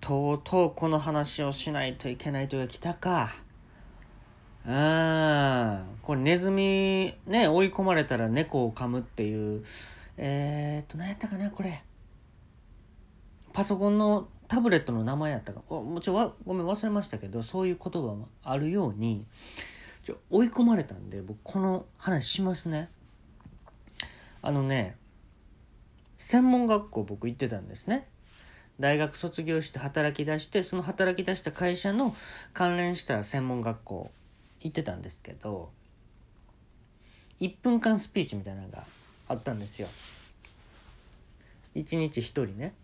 とうとうこの話をしないといけない時が来たか。ああ、これネズミ、ね、追い込まれたら猫を噛むっていう、えー、っと、何やったかな、これ。パソコンのタブレットの名前やったか。もちろんごめん忘れましたけど、そういう言葉もあるように、ちょ追い込まれたんで、僕この話しますね。あのね、専門学校僕行ってたんですね。大学卒業して働き出してその働き出した会社の関連した専門学校行ってたんですけど1分間スピーチみたいなのがあったんですよ。1日1人ね。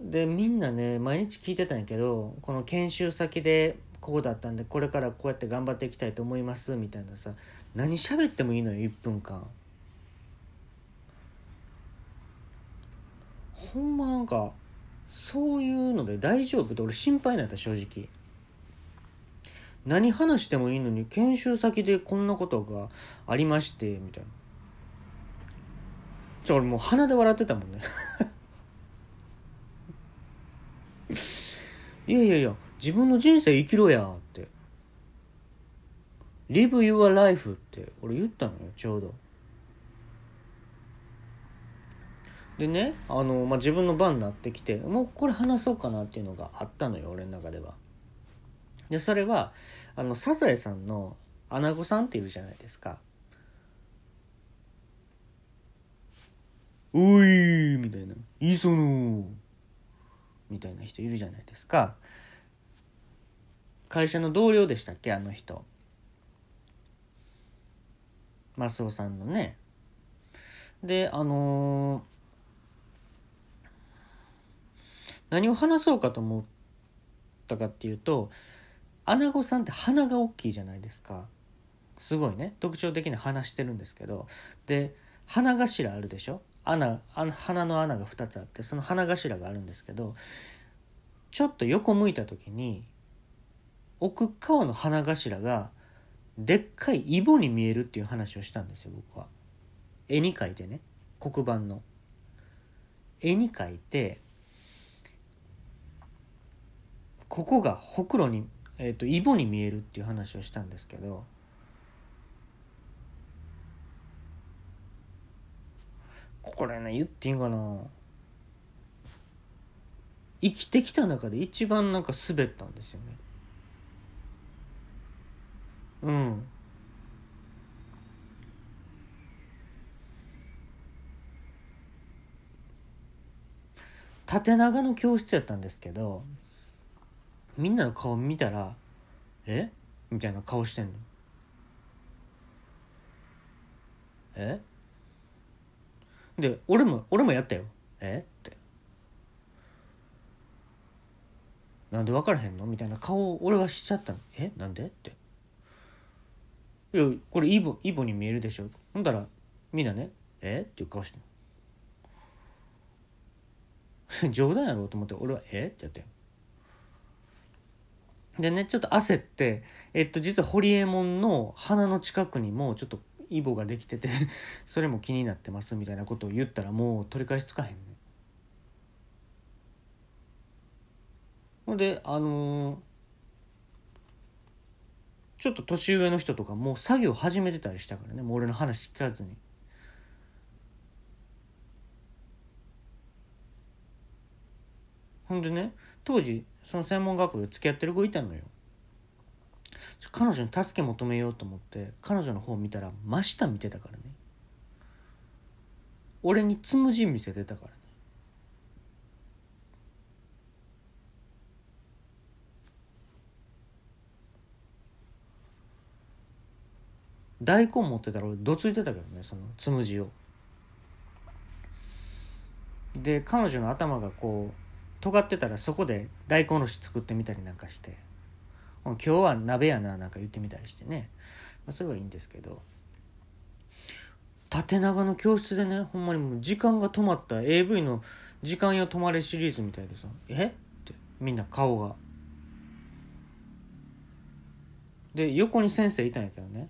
でみんなね毎日聞いてたんやけどこの研修先でこうだったんでこれからこうやって頑張っていきたいと思いますみたいなさ何喋ってもいいのよ1分間。ほんまなんかそういうので大丈夫って俺心配になった正直。何話してもいいのに研修先でこんなことがありましてみたいな。じゃ俺もう鼻で笑ってたもんね。いやいやいや自分の人生生きろやって「Live your life」って俺言ったのよちょうど。でねあの、まあ、自分の番になってきてもうこれ話そうかなっていうのがあったのよ俺の中では。でそれはあのサザエさんのアナゴさんっているじゃないですか。おいみたいな「磯野」みたいな人いるじゃないですか。会社の同僚でしたっけあの人。マスオさんのね。であのー何を話そうかと思ったかっていうとアナゴさんって鼻が大きいじゃないですか。すごいね。特徴的な鼻してるんですけど。で鼻頭あるでしょ？穴あの鼻の穴が2つあってその鼻頭があるんですけどちょっと横向いた時に奥側の鼻頭がでっかいイボに見えるっていう話をしたんですよ僕は。絵に描いてね。黒板の。絵に描いてここがほくろに、えーと、イボに見えるっていう話をしたんですけどこれね言っていいんかな？生きてきた中で一番なんか滑ったんですよね。うん。縦長の教室やったんですけどみんなの顔見たら「え？みたいな顔してんの。え？で俺も俺もやったよ。え？って。なんで分からへんの？みたいな顔を俺はしちゃったの。え？なんで？って。いやこれイボイボに見えるでしょ。ほんだらみんなねえ？っていう顔して冗談やろうと思って俺はえ？っってやってんでねちょっと焦ってえっと実はホリエモンの鼻の近くにもちょっとイボができてて それも気になってますみたいなことを言ったらもう取り返しつかへんねほんであのー、ちょっと年上の人とかもう作業始めてたりしたからねもう俺の話聞かずに。ほんでね当時その専門学校で付き合ってる子いたのよ。彼女に助け求めようと思って彼女の方見たら真下見てたからね。俺につむじ見せてたからね。大根持ってたら俺どついてたけどねそのつむじを。で彼女の頭がこう尖ってたらそこで大根おろし作ってみたりなんかして今日は鍋やななんか言ってみたりしてね、まあ、それはいいんですけど縦長の教室でねほんまにもう時間が止まった AV の「時間よ止まれ」シリーズみたいでさ「え？っ?」てみんな顔が。で横に先生いたんやけどね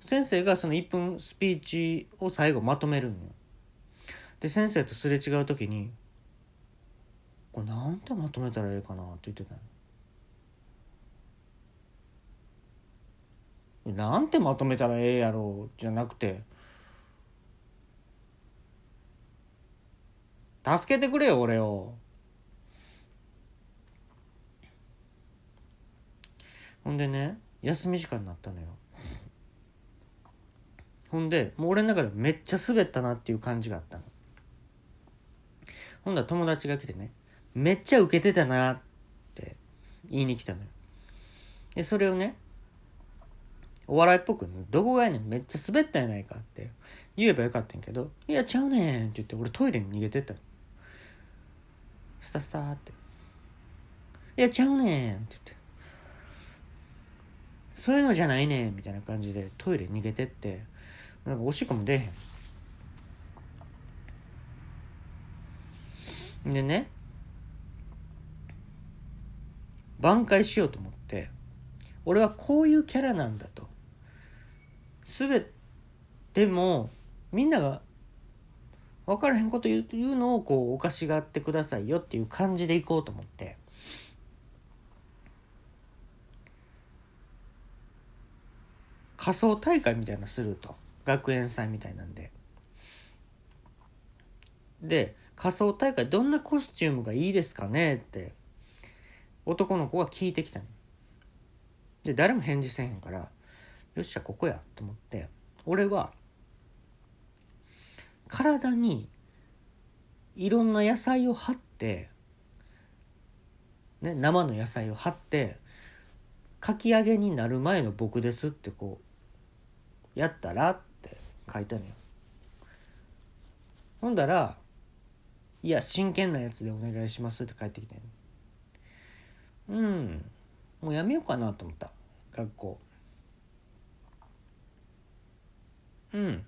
先生がその1分スピーチを最後まとめるのよ。で先生とすれ違う時にこれなんてまとめたらええかなって言ってたなんてまとめたらええやろじゃなくて助けてくれよ俺を。ほんでね休み時間になったのよ。ほんでもう俺の中でめっちゃ滑ったなっていう感じがあったの。ほんだら友達が来てねめっちゃウケてたなって言いに来たのよ。でそれをねお笑いっぽく、どこがやねんめっちゃ滑ったやないかって言えばよかったんやけど「いやちゃうねん」って言って俺トイレに逃げてったの。スタスタって「いやちゃうねん」って言って「そういうのじゃないねん」みたいな感じでトイレ逃げてってなんかおしっこも出へん。でね挽回しようと思って俺はこういうキャラなんだと。全てもみんなが分からへんこと言うのをこうおかしがってくださいよっていう感じでいこうと思って。仮装大会みたいなすると。学園祭みたいなんで。で仮装大会どんなコスチュームがいいですかねって男の子が聞いてきたで誰も返事せへんからよっしゃここやと思って俺は体にいろんな野菜を貼って、ね、生の野菜を貼ってかき揚げになる前の僕ですってこうやったらって書いたのよ。ほんだら「いや真剣なやつでお願いします」って返ってきてうん。もうやめようかなと思った。学校。うん。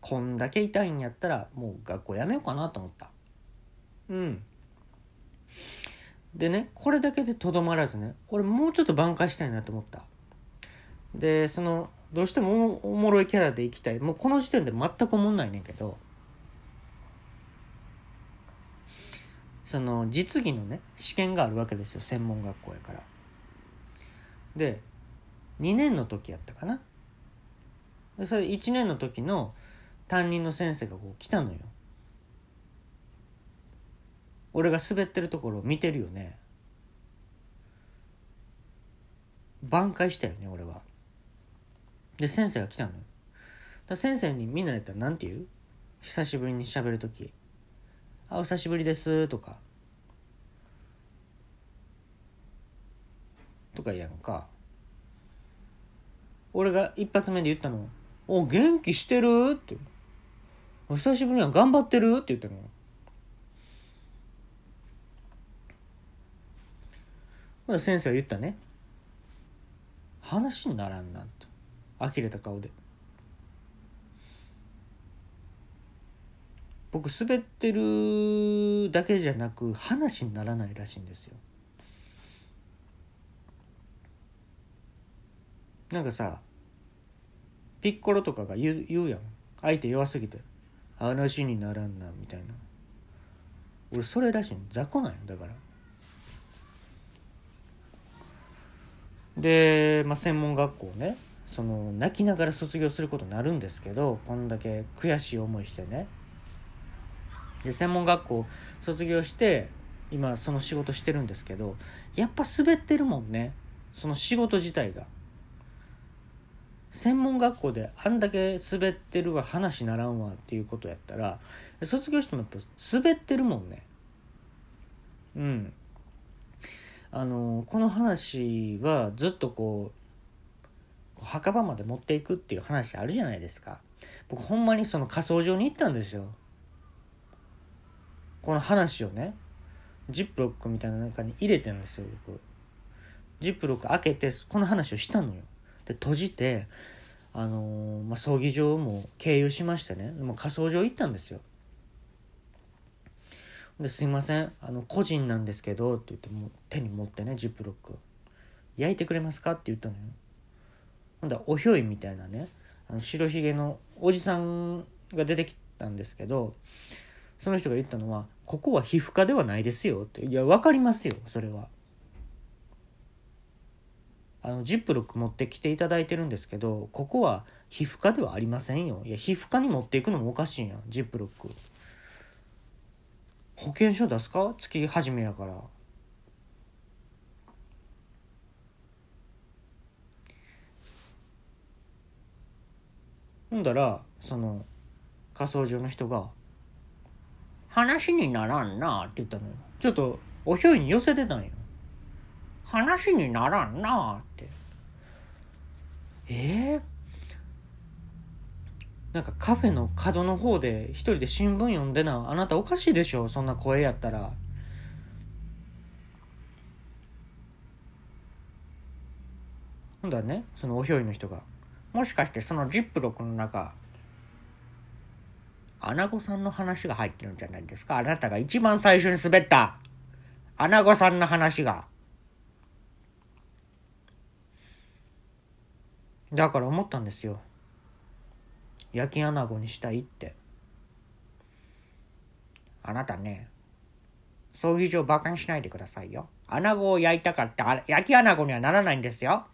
こんだけ痛いんやったらもう学校やめようかなと思った。うん。でねこれだけでとどまらずね俺もうちょっと挽回したいなと思った。でそのどうしてもおもろいキャラでいきたい。もうこの時点で全く思んないねんけど。その実技のね試験があるわけですよ専門学校やから。で2年の時やったかな。でそれ1年の時の担任の先生がこう来たのよ。俺が滑ってるところを見てるよね。挽回したよね俺は。で先生が来たのよ。だ先生にみんなやったら何て言う？久しぶりに喋る時「あお久しぶりです」とか。とかやんか。俺が一発目で言ったの「お元気してる?」って「お久しぶりには頑張ってる?」って言ったのほら先生は言ったね話にならんなんと呆れた顔で。僕滑ってるだけじゃなく話にならないらしいんですよ。なんかさピッコロとかが言う言うやん。相手弱すぎて。話にならんなみたいな。俺それらしい。雑魚なんよだから。で、まあ、専門学校ねその泣きながら卒業することになるんですけどこんだけ悔しい思いしてね。で専門学校卒業して今その仕事してるんですけどやっぱ滑ってるもんね。その仕事自体が。専門学校であんだけ滑ってるわ話ならんわっていうことやったら卒業してもやっぱ滑ってるもんね。うん。あのこの話はずっとこう墓場まで持っていくっていう話あるじゃないですか。僕ほんまにその火葬場に行ったんですよ。この話をねジップロックみたいな中に入れてんですよ僕。ジップロック開けてこの話をしたのよ。で閉じてあのー、まあ、葬儀場も経由しましてねもう火葬場行ったんですよ。ですいませんあの個人なんですけどって言っても手に持ってねジップロック。焼いてくれますかって言ったのよ。ほんだらおひょいみたいなねあの白ひげのおじさんが出てきたんですけどその人が言ったのは「ここは皮膚科ではないですよ」っていや分かりますよそれは。あのジップロック持ってきていただいてるんですけどここは皮膚科ではありませんよ。いや皮膚科に持っていくのもおかしいやんジップロック。保険証出すか？月始めやから。ほんだらその仮装所の人が「話にならんな」って言ったのよ。ちょっとおひょいに寄せてたんよ。話にならんなって。えー、なんかカフェの角の方で一人で新聞読んでなあなたおかしいでしょそんな声やったら。ほんだねそのおひょいの人が「もしかしてそのジップロックの中アナゴさんの話が入ってるんじゃないですか？あなたが一番最初に滑った。アナゴさんの話が。だから思ったんですよ。焼き穴子にしたいって。あなたね葬儀場バカにしないでくださいよ。穴子を焼いたかって焼き穴子にはならないんですよ。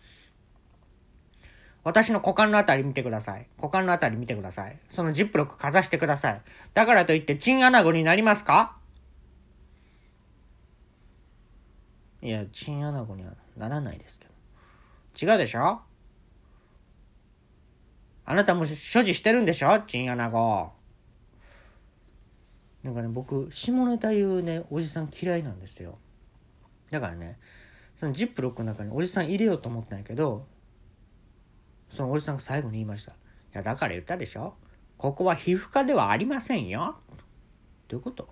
私の股間のあたり見てください。股間のあたり見てください。そのジップロックかざしてください。だからといってチンアナゴになりますか？いや、チンアナゴにはならないですけど。違うでしょ？あなたも所持してるんでしょ？チンアナゴ。なんかね、僕、下ネタ言うね、おじさん嫌いなんですよ。だからね、そのジップロックの中におじさん入れようと思ったんやけど、そのおじさんが最後に言いました。いや、だから言ったでしょここは皮膚科ではありませんよ。どういうこと？